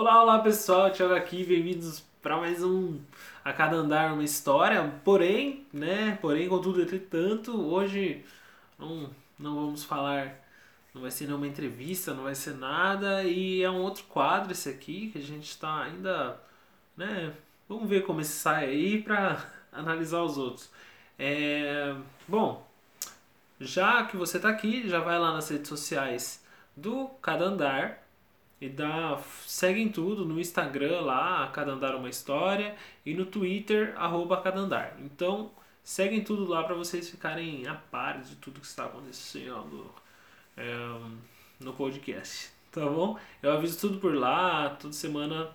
Olá, olá pessoal, Thiago aqui, bem-vindos para mais um A Cada Andar uma História. Porém, né, porém, contudo, entretanto, hoje não, não vamos falar, não vai ser nenhuma entrevista, não vai ser nada, e é um outro quadro esse aqui que a gente está ainda, né, vamos ver como esse sai aí para analisar os outros. É, bom, já que você está aqui, já vai lá nas redes sociais do Cada Andar e dá, seguem tudo no Instagram lá, Cada Andar Uma História, e no Twitter, arroba Cada Andar. Então, seguem tudo lá para vocês ficarem a par de tudo que está acontecendo é, no podcast, tá bom? Eu aviso tudo por lá, toda semana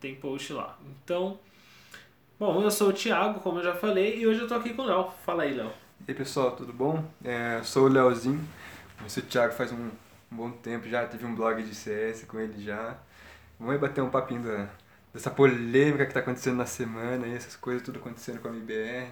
tem post lá. Então, bom, eu sou o Thiago, como eu já falei, e hoje eu tô aqui com o Léo. Fala aí, Léo. E aí pessoal, tudo bom? É, sou o Leozinho, conheci o Thiago faz um, um, bom tempo já, tive um blog de CS com ele já. Vamos aí bater um papinho da, dessa polêmica que tá acontecendo na semana, aí, essas coisas tudo acontecendo com a MBR.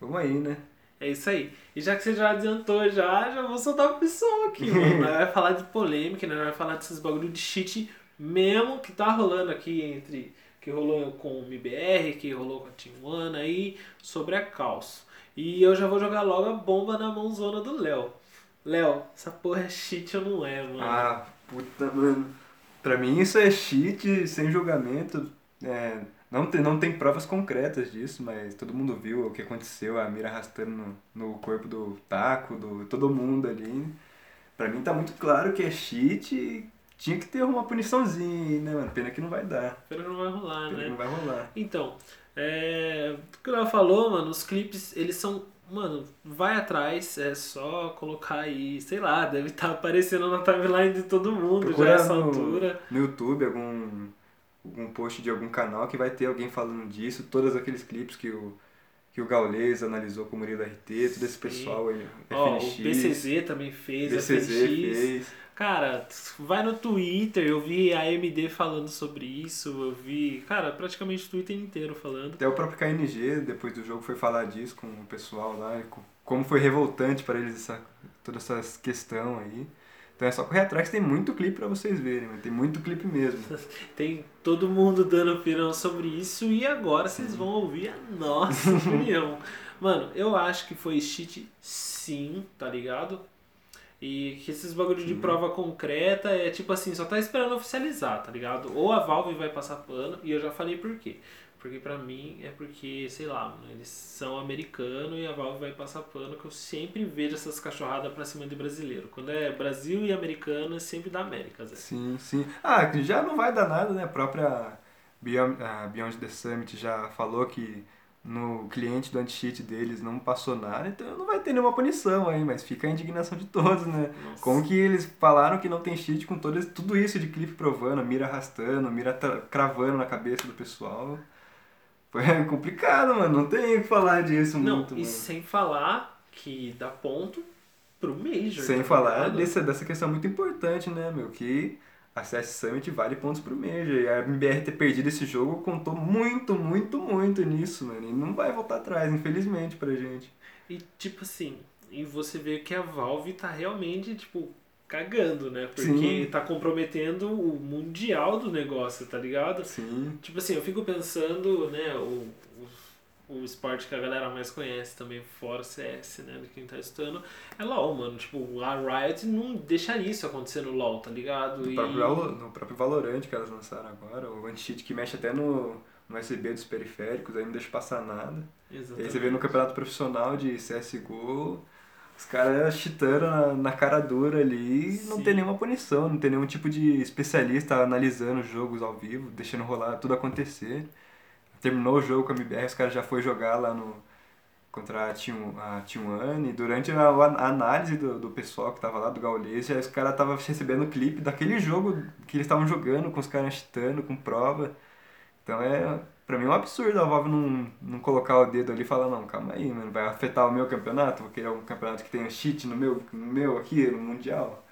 Vamos aí, né? É isso aí. E já que você já adiantou já, já vou soltar o pessoal aqui, mano. Vai falar de polêmica, nós vai falar desses bagulho de cheat mesmo que tá rolando aqui entre que rolou com o MBR, que rolou com a Team One aí, sobre a Caos. E eu já vou jogar logo a bomba na mãozona do Léo. Léo, essa porra é cheat ou não é, mano? Ah, puta, mano. Pra mim isso é cheat, sem julgamento. É, não, tem, não tem provas concretas disso, mas todo mundo viu o que aconteceu, a mira arrastando no, no corpo do taco, do todo mundo ali. Pra mim tá muito claro que é cheat e tinha que ter uma puniçãozinha, né, mano? Pena que não vai dar. Pena que não vai rolar, Pena né? que não vai rolar. Então, é, o que o Léo falou, mano, os clipes, eles são. Mano, vai atrás, é só colocar aí, sei lá, deve estar aparecendo na timeline de todo mundo Procura já essa no- altura. No YouTube, algum, algum post de algum canal que vai ter alguém falando disso, todos aqueles clipes que o, que o Gaules analisou com o Murilo RT, todo esse pessoal aí, Ó, o BCZ também fez, BCZ FNX. fez. Cara, vai no Twitter, eu vi a AMD falando sobre isso, eu vi, cara, praticamente o Twitter inteiro falando. Até o próprio KNG, depois do jogo, foi falar disso com o pessoal lá, co- como foi revoltante para eles essa, toda essa questão aí. Então é só correr atrás que tem muito clipe pra vocês verem, mano. tem muito clipe mesmo. Tem todo mundo dando opinião sobre isso e agora vocês vão ouvir a nossa opinião. Mano, eu acho que foi cheat sim, tá ligado? E que esses bagulho de prova concreta é tipo assim, só tá esperando oficializar, tá ligado? Ou a Valve vai passar pano, e eu já falei por quê. Porque pra mim é porque, sei lá, mano, eles são americanos e a Valve vai passar pano, que eu sempre vejo essas cachorradas pra cima de brasileiro. Quando é Brasil e americano, é sempre da América, Zé. Sim, sim. Ah, já não vai dar nada, né? A própria Beyond, a Beyond the Summit já falou que no cliente do anti-cheat deles não passou nada, então não vai ter nenhuma punição aí, mas fica a indignação de todos, né? Nossa. Como que eles falaram que não tem cheat com todo, tudo isso de clipe provando, mira arrastando, mira cravando na cabeça do pessoal. Foi complicado, mano. Não tem o que falar disso Não, muito, e mano. sem falar que dá ponto pro Major. Sem tá falar dessa, dessa questão muito importante, né, meu? Que a CS Summit vale pontos pro Major. E a MBR ter perdido esse jogo contou muito, muito, muito nisso, mano. E não vai voltar atrás, infelizmente, pra gente. E tipo assim, e você vê que a Valve tá realmente, tipo, cagando, né? Porque Sim. tá comprometendo o mundial do negócio, tá ligado? Sim. Tipo assim, eu fico pensando, né, o, o, esporte que a galera mais conhece também, fora o CS, né, de quem tá estudando, é LoL, mano. Tipo, a Riot não deixaria isso acontecer no LoL, tá ligado? No E- próprio, no próprio Valorant que elas lançaram agora, o anti-cheat que mexe até no, no USB dos periféricos, aí não deixa passar nada. E aí Exatamente. você vê no campeonato profissional de CSGO, os caras cheatando na, na cara dura ali e não Sim. tem nenhuma punição, não tem nenhum tipo de especialista analisando os jogos ao vivo, deixando rolar tudo acontecer. Terminou o jogo com a MBR, os caras já foi jogar lá no contra a Team, a Team One e durante a, a análise do, do pessoal que tava lá, do Gaules, já os caras estavam recebendo clipe daquele jogo que eles estavam jogando, com os caras cheatando, com prova. Então é, pra mim é um absurdo a Valve não, não colocar o dedo ali e falar, não, calma aí, mano, vai afetar o meu campeonato? Vou querer um campeonato que tenha cheat no meu, no meu aqui, no Mundial?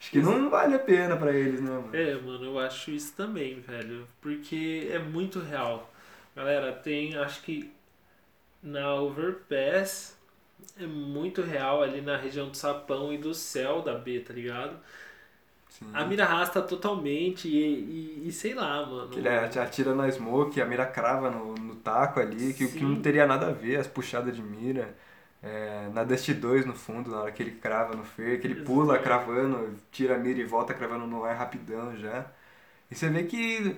Acho que não vale a pena pra eles, né, mano? É, mano, eu acho isso também, velho. Porque é muito real. Galera, tem, acho que na Overpass é muito real ali na região do Sapão e do Céu da B, tá ligado? Sim. A mira arrasta totalmente e, e, e sei lá, mano. Que ele atira na smoke, a mira crava no, no taco ali, que, que não teria nada a ver, as puxadas de mira. É, na Dust 2 no fundo, na hora que ele crava no fer, que ele pula cravando, tira a mira e volta cravando no ar rapidão já. E você vê que,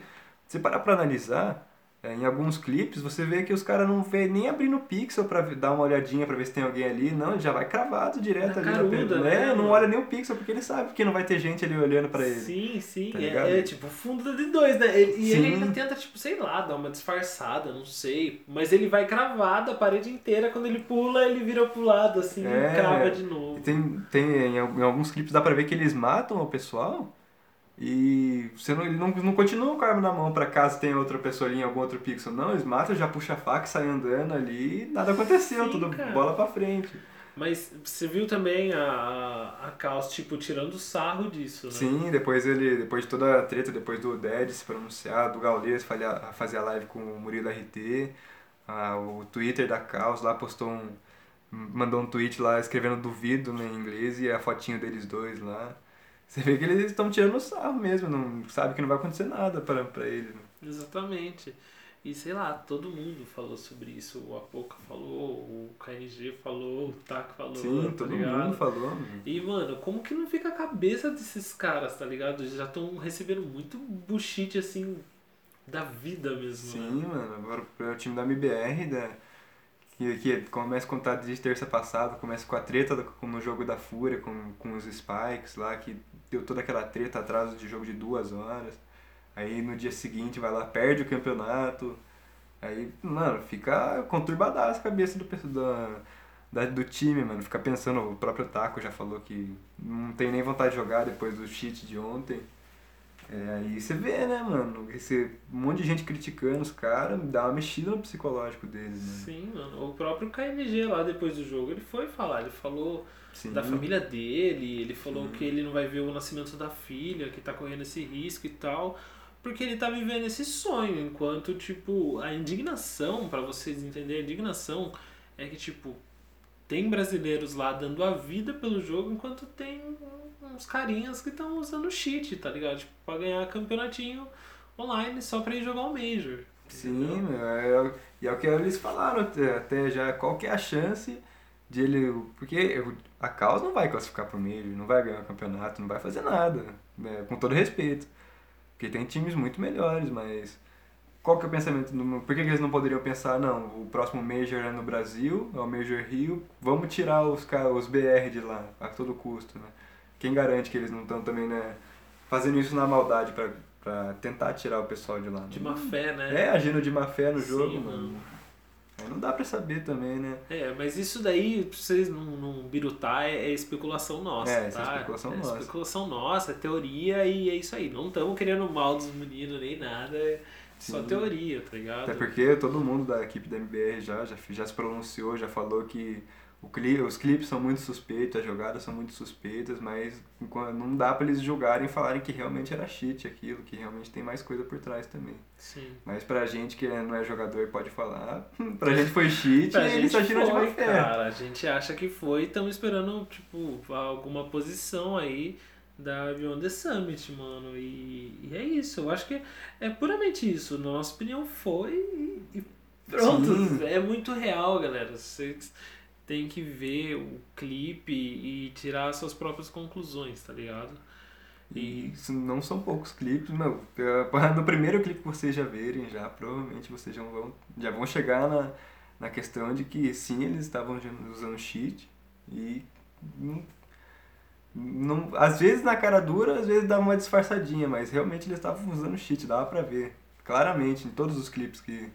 se parar pra analisar, é, em alguns clipes, você vê que os caras não vê nem abrindo o pixel pra ver- dar uma olhadinha pra ver se tem alguém ali, não, ele já vai cravado direto Na ali caruda, na né, É, não olha nem o pixel, porque ele sabe que não vai ter gente ali olhando pra ele. Sim, sim. Tá é, é tipo fundo de dois, né? Ele- e ele ainda tenta, tipo, sei lá, dar uma disfarçada, não sei. Mas ele vai cravado a parede inteira. Quando ele pula, ele vira pro lado, assim, É. e crava de E novo. tem, tem em alguns clipes dá pra ver que eles matam o pessoal e você não, ele não, não continua com a arma na mão pra caso tenha outra pessoa ali em algum outro pixel. Não, eles matam, já puxa a faca, sai andando ali e nada aconteceu, Sim, tudo cara. bola pra frente. Mas você viu também a, a, a Caos, tipo, tirando sarro disso, né? Sim, depois ele, depois de toda a treta, depois do Dead se pronunciar, do Gaules fazer a, a live com o Murilo RT, ah, o Twitter da Caos lá postou um. mandou um tweet lá escrevendo duvido né, em inglês e a fotinho deles dois lá. Você vê que eles estão tirando sarro mesmo, não sabe que não vai acontecer nada pra, pra ele. né? Exatamente. E sei lá, todo mundo falou sobre isso. O Apoca falou, o KNG falou, o Tak falou. Sim, tá todo ligado? mundo falou. mano. E, mano, como que não fica a cabeça desses caras, tá ligado? Eles já estão recebendo muito bullshit, assim, da vida mesmo. Sim, né? mano, agora o time da MBR, da, que, que começa a contar desde terça passada, começa com a treta do- com- no jogo da Fúria, com, com os Spikes lá, que deu toda aquela treta, atraso de jogo de duas horas. Aí no dia seguinte vai lá, perde o campeonato. Aí, mano, fica conturbadaço a cabeça do, da, da, do time, mano. Fica pensando, o próprio Taco já falou que não tem nem vontade de jogar depois do cheat de ontem. É, aí você vê, né, mano? Esse um monte de gente criticando os caras, dá uma mexida no psicológico deles, né? Sim, mano. O próprio KNG lá, depois do jogo, ele foi falar. Ele falou Sim. da família dele, ele falou Sim. que ele não vai ver o nascimento da filha, que tá correndo esse risco e tal. Porque ele tá vivendo esse sonho, enquanto, tipo, a indignação, pra vocês entenderem, a indignação é que, tipo, tem brasileiros lá dando a vida pelo jogo, enquanto tem uns carinhas que estão usando cheat, tá ligado? Tipo, pra ganhar campeonatinho online só pra ir jogar o Major. Sim, meu, é, o- e é o que eles falaram até, já, qual que é a chance de ele... Porque a Caos não vai classificar pro meio, não vai ganhar o campeonato, não vai fazer nada, né, com todo respeito. Porque tem times muito melhores, mas... Qual que é o pensamento? do- Por que, que eles não poderiam pensar, não, o próximo Major é no Brasil, é o Major Rio, vamos tirar os, os BR de lá, a todo custo, né? Quem garante que eles não estão também, né, fazendo isso na maldade pra, pra tentar tirar o pessoal de lá? né? De má fé, né? É, agindo de má fé no Sim, jogo, mano. mano. Aí não dá pra saber também, né? É, mas isso daí, pra vocês não, não birutar, é, é especulação nossa, É, isso é tá? especulação é nossa. especulação nossa, é teoria e é isso aí. Não estamos querendo mal dos meninos nem nada, é só Sim. teoria, tá ligado? Até porque todo mundo da equipe da MBR já, já, já se pronunciou, já falou que cli os clipes são muito suspeitos, as jogadas são muito suspeitas, mas não dá pra eles julgarem e falarem que realmente era cheat aquilo, que realmente tem mais coisa por trás também. Sim. Mas pra gente que não é jogador e pode falar, pra gente foi cheat e eles gente agiram de má fé. cara. A gente acha que foi e estamos esperando, tipo, alguma posição aí da Beyond the Summit, mano. E, e é isso. Eu acho que é puramente isso. Nossa opinião foi e, e pronto. Sim. É muito real, galera. Vocês têm que ver o clipe e tirar suas próprias conclusões, tá ligado? E não são poucos clipes, meu. No primeiro clipe que vocês já verem, já provavelmente vocês já vão, já vão chegar na, na questão de que sim, eles estavam usando cheat e não, não, às vezes na cara dura, às vezes dá uma disfarçadinha, mas realmente eles estavam usando cheat, dava pra ver. Claramente, em todos os clipes que,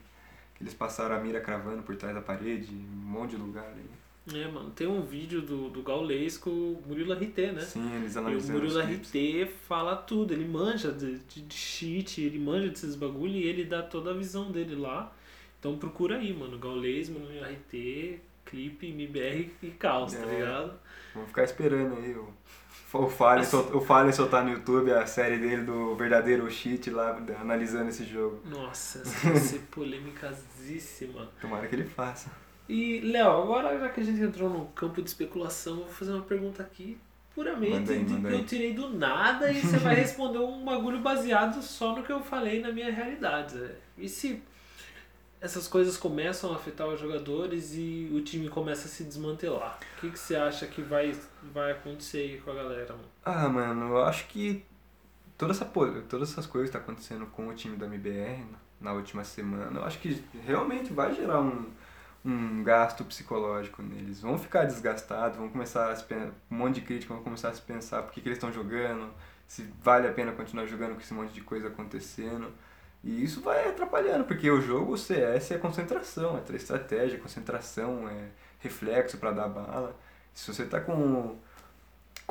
que eles passaram a mira cravando por trás da parede, um monte de lugar aí. É, mano. Tem um vídeo do, do Gaulês com o Murilo RT, né? Sim, eles E o Murilo. RT fala tudo, ele manja de, de, de cheat, ele manja desses bagulho e ele dá toda a visão dele lá. Então procura aí, mano. Gaulês, Murilo RT, clipe, MBR e Caos, tá É. ligado? Vamos ficar esperando aí o, o Fallen, Assim- o Fallen soltar no YouTube a série dele do verdadeiro cheat lá, analisando esse jogo. Nossa, essa vai ser polêmicasíssima. Tomara que ele faça. E, Léo, agora já que a gente entrou no campo de especulação, eu vou fazer uma pergunta aqui puramente aí, de eu tirei do nada e você vai responder um bagulho baseado só no que eu falei na minha realidade. Zé. E se essas coisas começam a afetar os jogadores e o time começa a se desmantelar? O que, que você acha que vai, vai acontecer aí com a galera? Mano? Ah, mano, eu acho que toda essa, todas essas coisas que tá acontecendo com o time da MBR na última semana, eu acho que realmente vai gerar um, um gasto psicológico neles. Vão ficar desgastados, vão começar a se pen- um monte de crítica, vão começar a se pensar por que, que eles estão jogando, se vale a pena continuar jogando com esse monte de coisa acontecendo. E isso vai atrapalhando, porque o jogo, o CS é concentração, é estratégia, concentração, é reflexo pra dar bala. Se você tá com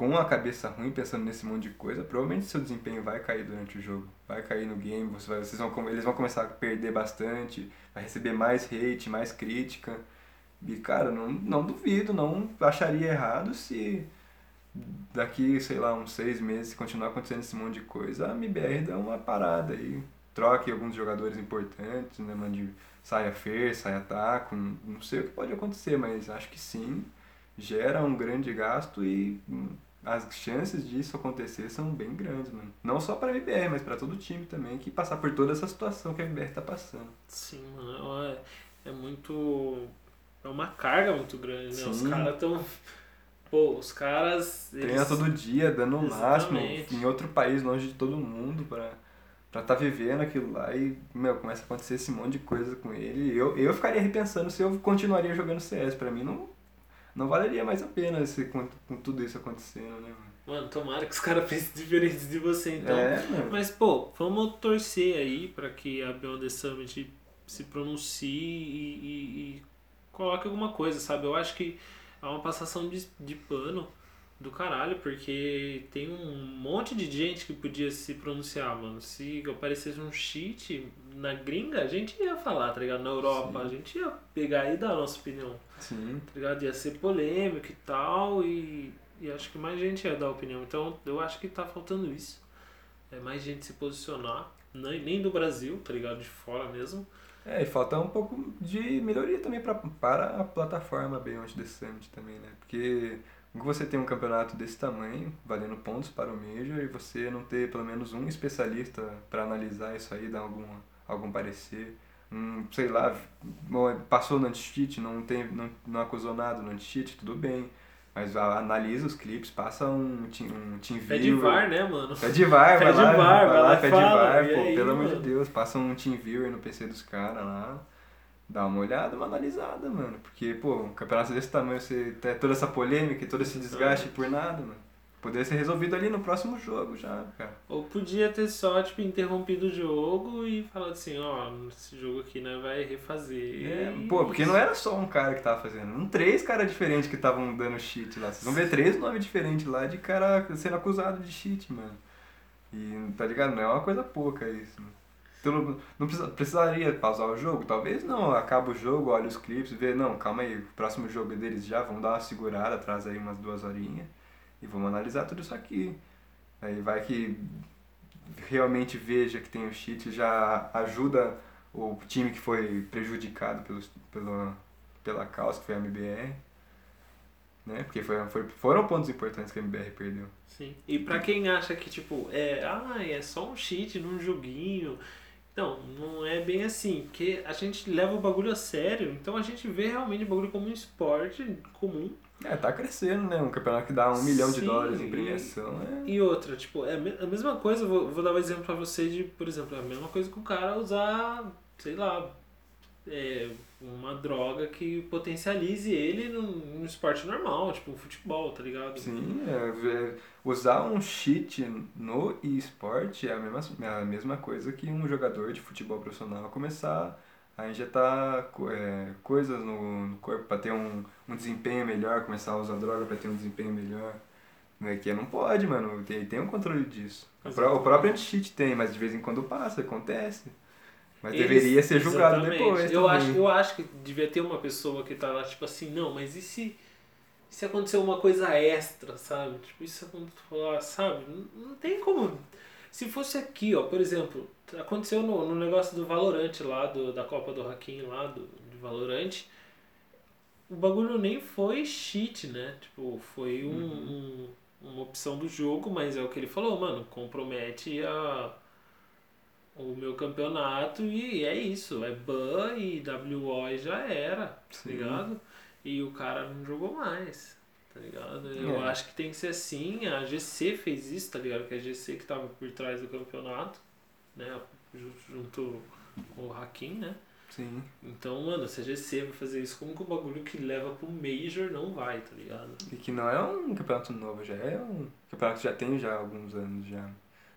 com a cabeça ruim pensando nesse monte de coisa, provavelmente seu desempenho vai cair durante o jogo. Vai cair no game, você vai, vocês vão, eles vão começar a perder bastante, vai receber mais hate, mais crítica. E, cara, não, não duvido, não acharia errado se daqui, sei lá, uns seis meses, se continuar acontecendo esse monte de coisa, a MBR dá uma parada aí. Troque alguns jogadores importantes, né, mande saia Fer, saia Taco, não não sei o que pode acontecer, mas acho que sim, gera um grande gasto e hum, as chances disso acontecer são bem grandes, mano. Não só para a MBR, mas para todo time também que passar por toda essa situação que a MBR tá passando. Sim, mano, é, é muito. É uma carga muito grande, né? Os Sim. caras tão. Pô, os caras. Treina eles- todo dia, dando o máximo, em outro país, longe de todo mundo, pra pra tá vivendo aquilo lá e, meu, começa a acontecer esse monte de coisa com ele. Eu, eu ficaria repensando se eu continuaria jogando CS. Pra mim não, não valeria mais a pena esse, com, com tudo isso acontecendo, né, mano? Mano, tomara que os caras pensem diferente de você, então. é, mano. Mas, pô, vamos torcer aí pra que a Beyond the Summit se pronuncie e, e- e coloque alguma coisa, sabe? Eu acho que é uma passação de, de pano do caralho, porque tem um monte de gente que podia se pronunciar, mano. Se aparecesse um cheat na gringa, a gente ia falar, tá ligado? Na Europa, Sim. a gente ia pegar e dar a nossa opinião, Sim. tá ligado? Ia ser polêmico e tal, e, e acho que mais gente ia dar opinião. Então, eu acho que tá faltando isso. É mais gente se posicionar, nem, nem do Brasil, tá ligado? De fora mesmo. É, e falta um pouco de melhoria também pra, para a plataforma Beyond the Summit também, né? Porque você tem um campeonato desse tamanho, valendo pontos para o Major, e você não ter pelo menos um especialista para analisar isso aí, dar algum, algum parecer. Um, sei lá, passou no anti-cheat, não, tem, não, não acusou nada no anti-cheat, tudo bem. Mas analisa os clipes, passa um, team- um team Pede viewer. VAR, né, mano? Pede VAR, vai Pede lá, vai lá e pede fala, VAR, pô, aí, pelo amor de? Deus, passa um team viewer no PC dos caras lá, dá uma olhada, uma analisada, mano, porque, pô, um campeonato desse tamanho, você tem toda essa polêmica e todo esse desgaste por nada, mano, poderia ser resolvido ali no próximo jogo já, cara. Ou podia ter só, tipo, interrompido o jogo e falado assim, ó, esse jogo aqui, né, vai refazer. É, pô, porque isso. não era só um cara que tava fazendo, eram três caras diferentes que estavam dando cheat lá, vocês vão ver três nomes diferentes lá de cara sendo acusado de cheat, mano. E, tá ligado? Não é uma coisa pouca isso, mano. Então, não, não precisa- precisaria pausar o jogo? Talvez não. Acaba o jogo, olha os clipes, vê, não, calma aí, o próximo jogo deles já, vamos dar uma segurada, atrás aí umas duas horinhas e vamos analisar tudo isso aqui. Aí vai que realmente veja que tem o cheat, já ajuda o time que foi prejudicado pelos, pela, pela causa, que foi a MBR. Né? Porque foi, foi, foram pontos importantes que a MBR perdeu. Sim. E pra quem acha que, tipo, é, ah, é só um cheat num joguinho. Não, não é bem assim, porque a gente leva o bagulho a sério, então a gente vê realmente o bagulho como um esporte comum. É, tá crescendo, né? Um campeonato que dá um milhão de Sim, dólares em e- premiação. É... E outra, tipo, é a me- a mesma coisa, vou, vou dar um exemplo pra você de, por exemplo, é a mesma coisa que o cara usar, sei lá, é, uma droga que potencialize ele num, num esporte normal, tipo um futebol, tá ligado? Sim, é, é, usar um cheat no eSport é a mesma, é a mesma coisa que um jogador de futebol profissional começar a injetar é, coisas no, no corpo para ter um, um desempenho melhor, começar a usar droga para ter um desempenho melhor. Né? Que não pode, mano, tem, tem um controle disso. O pró- O próprio anti-cheat tem, mas de vez em quando passa, acontece. Mas Eles- deveria ser julgado Exatamente. depois. Eu também. acho, eu acho que devia ter uma pessoa que tá lá, tipo assim, não, mas e se, se acontecer uma coisa extra, sabe? Tipo, isso aconteceu, sabe? Não, não tem como. Se fosse aqui, ó, por exemplo, aconteceu no, no negócio do Valorante lá, do, da Copa do Hakim lá, do, do Valorante. O bagulho nem foi cheat, né? Tipo, foi um, Uhum. um, uma opção do jogo, mas é o que ele falou, mano, compromete a o meu campeonato e é isso, é ban e WO e já era, tá ligado? E o cara não jogou mais, tá ligado? Eu É. acho que tem que ser assim, a GC fez isso, tá ligado? Que é a GC que tava por trás do campeonato, né? Ju- Junto com o Hakim, né? Sim. Então, mano, se a GC vai fazer isso, como que o bagulho que leva pro Major não vai, tá ligado? E que não é um campeonato novo, já é um campeonato que já tem já alguns anos já.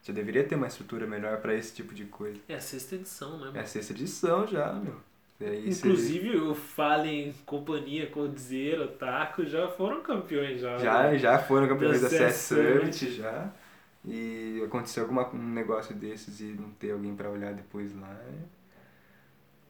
Já deveria ter uma estrutura melhor pra esse tipo de coisa. É a sexta edição, né, mano? É a sexta edição já, meu. E aí Inclusive o Fallen, companhia, Coldzera, Taco já foram campeões já. Já, né? já foram campeões Da da CS Summit. Summit já. E aconteceu alguma, um negócio desses e não ter alguém pra olhar depois lá.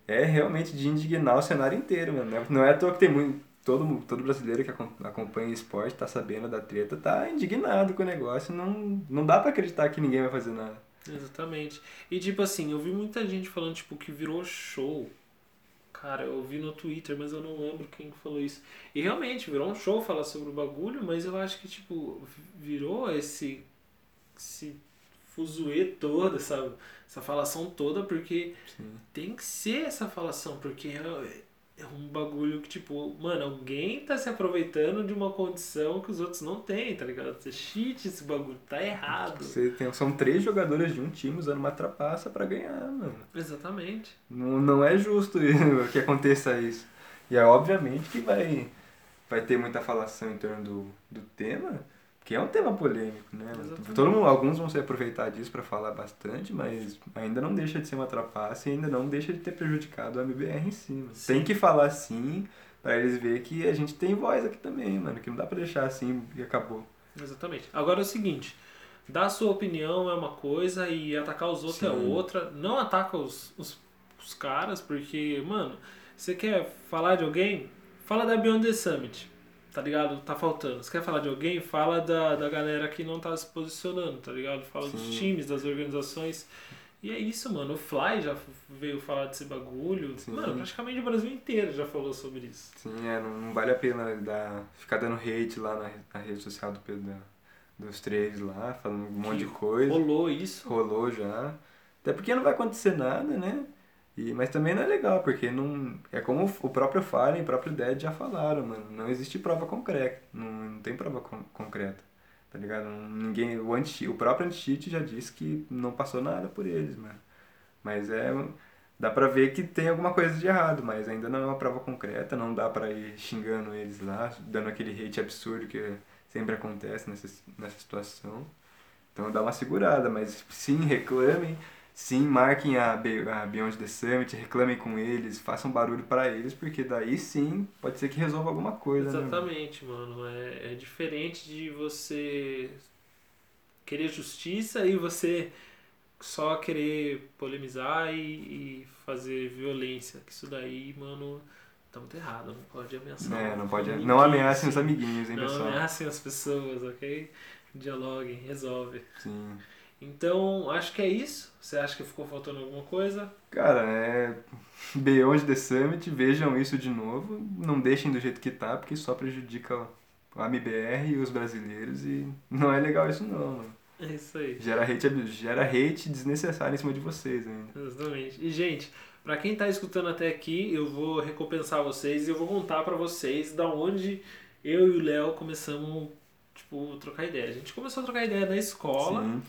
É, é realmente de indignar o cenário inteiro, mano. Não é- Não é à toa que tem muito. Todo, todo brasileiro que acom- acompanha esporte, tá sabendo da treta, tá indignado com o negócio. Não, não dá pra acreditar que ninguém vai fazer nada. Exatamente. E tipo assim, eu vi muita gente falando tipo que virou show. Cara, eu vi no Twitter, mas eu não lembro quem que falou isso. E realmente, virou um show falar sobre o bagulho, mas eu acho que tipo, virou esse esse fuzuê todo, essa, essa falação toda, porque Sim. tem que ser essa falação, porque é, um bagulho que, tipo, mano, alguém tá se aproveitando de uma condição que os outros não têm, tá ligado? Você cheat esse bagulho, tá errado. Você tem, são três jogadores de um time usando uma trapaça pra ganhar, mano. Exatamente. Não, não é justo que aconteça isso. E é obviamente que vai, vai ter muita falação em torno do, do tema, que é um tema polêmico, né? Exatamente. Todo mundo, alguns vão se aproveitar disso pra falar bastante, mas ainda não deixa de ser uma trapaça e ainda não deixa de ter prejudicado o MBR em cima. Sim. Tem que falar sim, pra eles verem que a gente tem voz aqui também, mano, que não dá pra deixar assim e acabou. Exatamente. Agora é o seguinte, dar sua opinião é uma coisa e atacar os outros é Sim. outra. Não ataca os, os, os caras, porque, mano, você quer falar de alguém? Fala da Beyond the Summit. Tá ligado? Tá faltando. Você quer falar de alguém? Fala da, da galera que não tá se posicionando, tá ligado? Fala dos Sim. times, das organizações. E é isso, mano. O Fly já veio falar desse bagulho. Sim. Mano, praticamente o Brasil inteiro já falou sobre isso. Sim, é, não, não vale a pena dar, ficar dando hate lá na, na rede social do Pedro, dos três lá, falando um monte de coisa. Rolou isso. Rolou já. Até porque não vai acontecer nada, né? E, mas também não é legal, porque não. É como o próprio Fallen e o próprio Dead já falaram, mano. Não existe prova concreta. Não, não tem prova con- concreta. Tá ligado? Ninguém. O, anti, o próprio anti-cheat já disse que não passou nada por eles, mano. Mas é. Dá pra ver que tem alguma coisa de errado, mas ainda não é uma prova concreta, não dá pra ir xingando eles lá, dando aquele hate absurdo que sempre acontece nessa, nessa situação. Então dá uma segurada, mas sim, reclamem, sim, marquem a, Be- a Beyond the Summit, reclamem com eles, façam barulho pra eles, porque daí sim pode ser que resolva alguma coisa. né, mano? Exatamente, mano. É, é diferente de você querer justiça e você só querer polemizar e, e fazer violência. Que isso daí, mano, tá muito errado. Não pode ameaçar. É, não pode. Não ameacem os amiguinhos, hein, Não pessoal? ameacem as pessoas, ok? Dialoguem, resolve. Sim. Então, acho que é isso. Você acha que ficou faltando alguma coisa? Cara, é. Beyond the Summit, vejam isso de novo. Não deixem do jeito que tá, porque só prejudica o AMBR e os brasileiros e não é legal isso não, mano. É isso aí. Gera hate, gera hate desnecessário em cima de vocês ainda. Exatamente. E, gente, pra quem tá escutando até aqui, eu vou recompensar vocês e eu vou contar pra vocês da onde eu e o Léo começamos, tipo, trocar ideia. A gente começou a trocar ideia na escola Sim.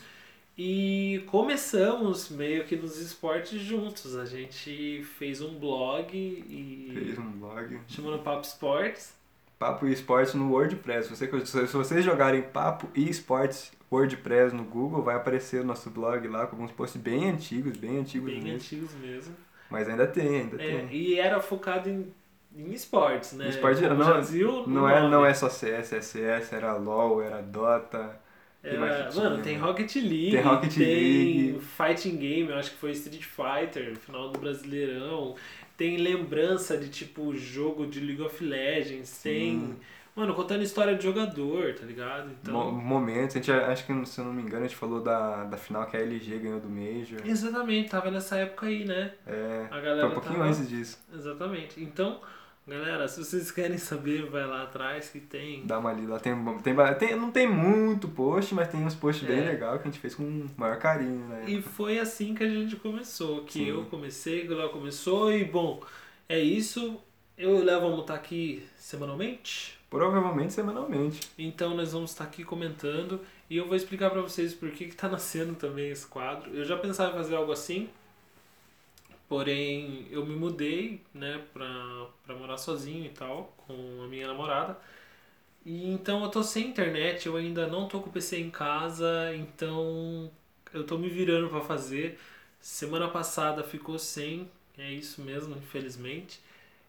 E começamos meio que nos esportes juntos. A gente fez um blog e Fez um blog. chamando Papo Esportes. Papo e Esportes no WordPress. Se, você- se vocês jogarem Papo e Esportes WordPress no Google, vai aparecer o nosso blog lá com alguns posts bem antigos, bem antigos Bem mesmo. antigos mesmo. Mas ainda tem, ainda É, tem. e era focado em, em esportes, né? Em esporte, Como não- no Não é, não é só CS, é CS, era LoL, era Dota. Era- tinha, mano, tem? Rocket League, Tem Rocket League. Fighting Game, eu acho que foi Street Fighter, final do Brasileirão. Tem lembrança de tipo jogo de League of Legends, tem. Mano, contando história de jogador, tá ligado? Então. momentos. A gente, acho que, se eu não me engano, a gente falou da, da final que a LG ganhou do Major. Exatamente, tava nessa época aí, né? É, A galera foi um pouquinho tava- antes disso. Exatamente. Então, Galera, se vocês querem saber, vai lá atrás que tem. Dá uma lida lá. Tem, tem, tem, não tem muito post, mas tem uns posts É. bem legais que a gente fez com o maior carinho, né? E foi assim que a gente começou, que Sim. eu comecei, que o Léo começou, e bom, é isso. Eu e o Léo vamos estar aqui semanalmente. Provavelmente semanalmente. Então nós vamos estar aqui comentando e eu vou explicar pra vocês por que que tá nascendo também esse quadro. Eu já pensava em fazer algo assim, porém eu me mudei, né, pra, pra morar sozinho e tal, com a minha namorada. E então eu tô sem internet, eu ainda não tô com o PC em casa, então eu tô me virando pra fazer. Semana passada ficou sem, é isso mesmo, infelizmente.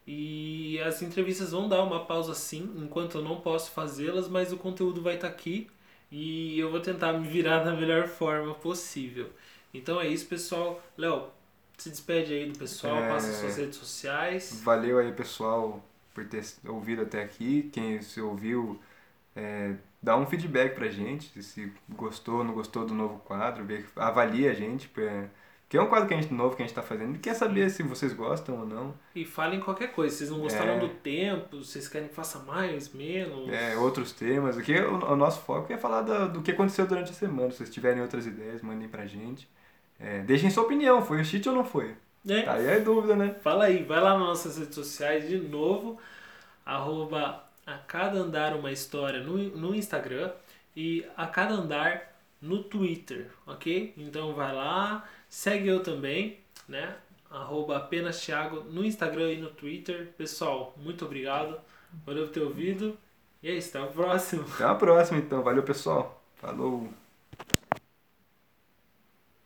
E as entrevistas vão dar uma pausa sim, enquanto eu não posso fazê-las, mas o conteúdo vai estar aqui e eu vou tentar me virar da melhor forma possível. Então é isso, pessoal. Léo, se despede aí do pessoal, É. passa suas redes sociais. Valeu aí, pessoal, por ter ouvido até aqui. Quem se ouviu, é, dá um feedback pra gente. Se gostou ou não gostou do novo quadro, avalie a gente. é, Que é um quadro que a gente, novo que a gente tá fazendo. E quer saber se vocês gostam ou não. E falem qualquer coisa. Vocês não gostaram É. do tempo? Vocês querem que faça mais, menos? É, outros temas. O, que, o, o nosso foco é falar da- do que aconteceu durante a semana. Se vocês tiverem outras ideias, mandem pra gente. É, deixem sua opinião. Foi o cheat ou não foi? É. Tá aí é dúvida, né? Fala aí, vai lá nas nossas redes sociais de novo, arroba a cada andar uma história no, no Instagram e a cada andar no Twitter, ok? Então vai lá, segue eu também, né? Arroba apenas Thiago no Instagram e no Twitter. Pessoal, muito obrigado. Valeu por ter ouvido. E é isso, até a próxima. Até a próxima, então. Valeu, pessoal. Falou.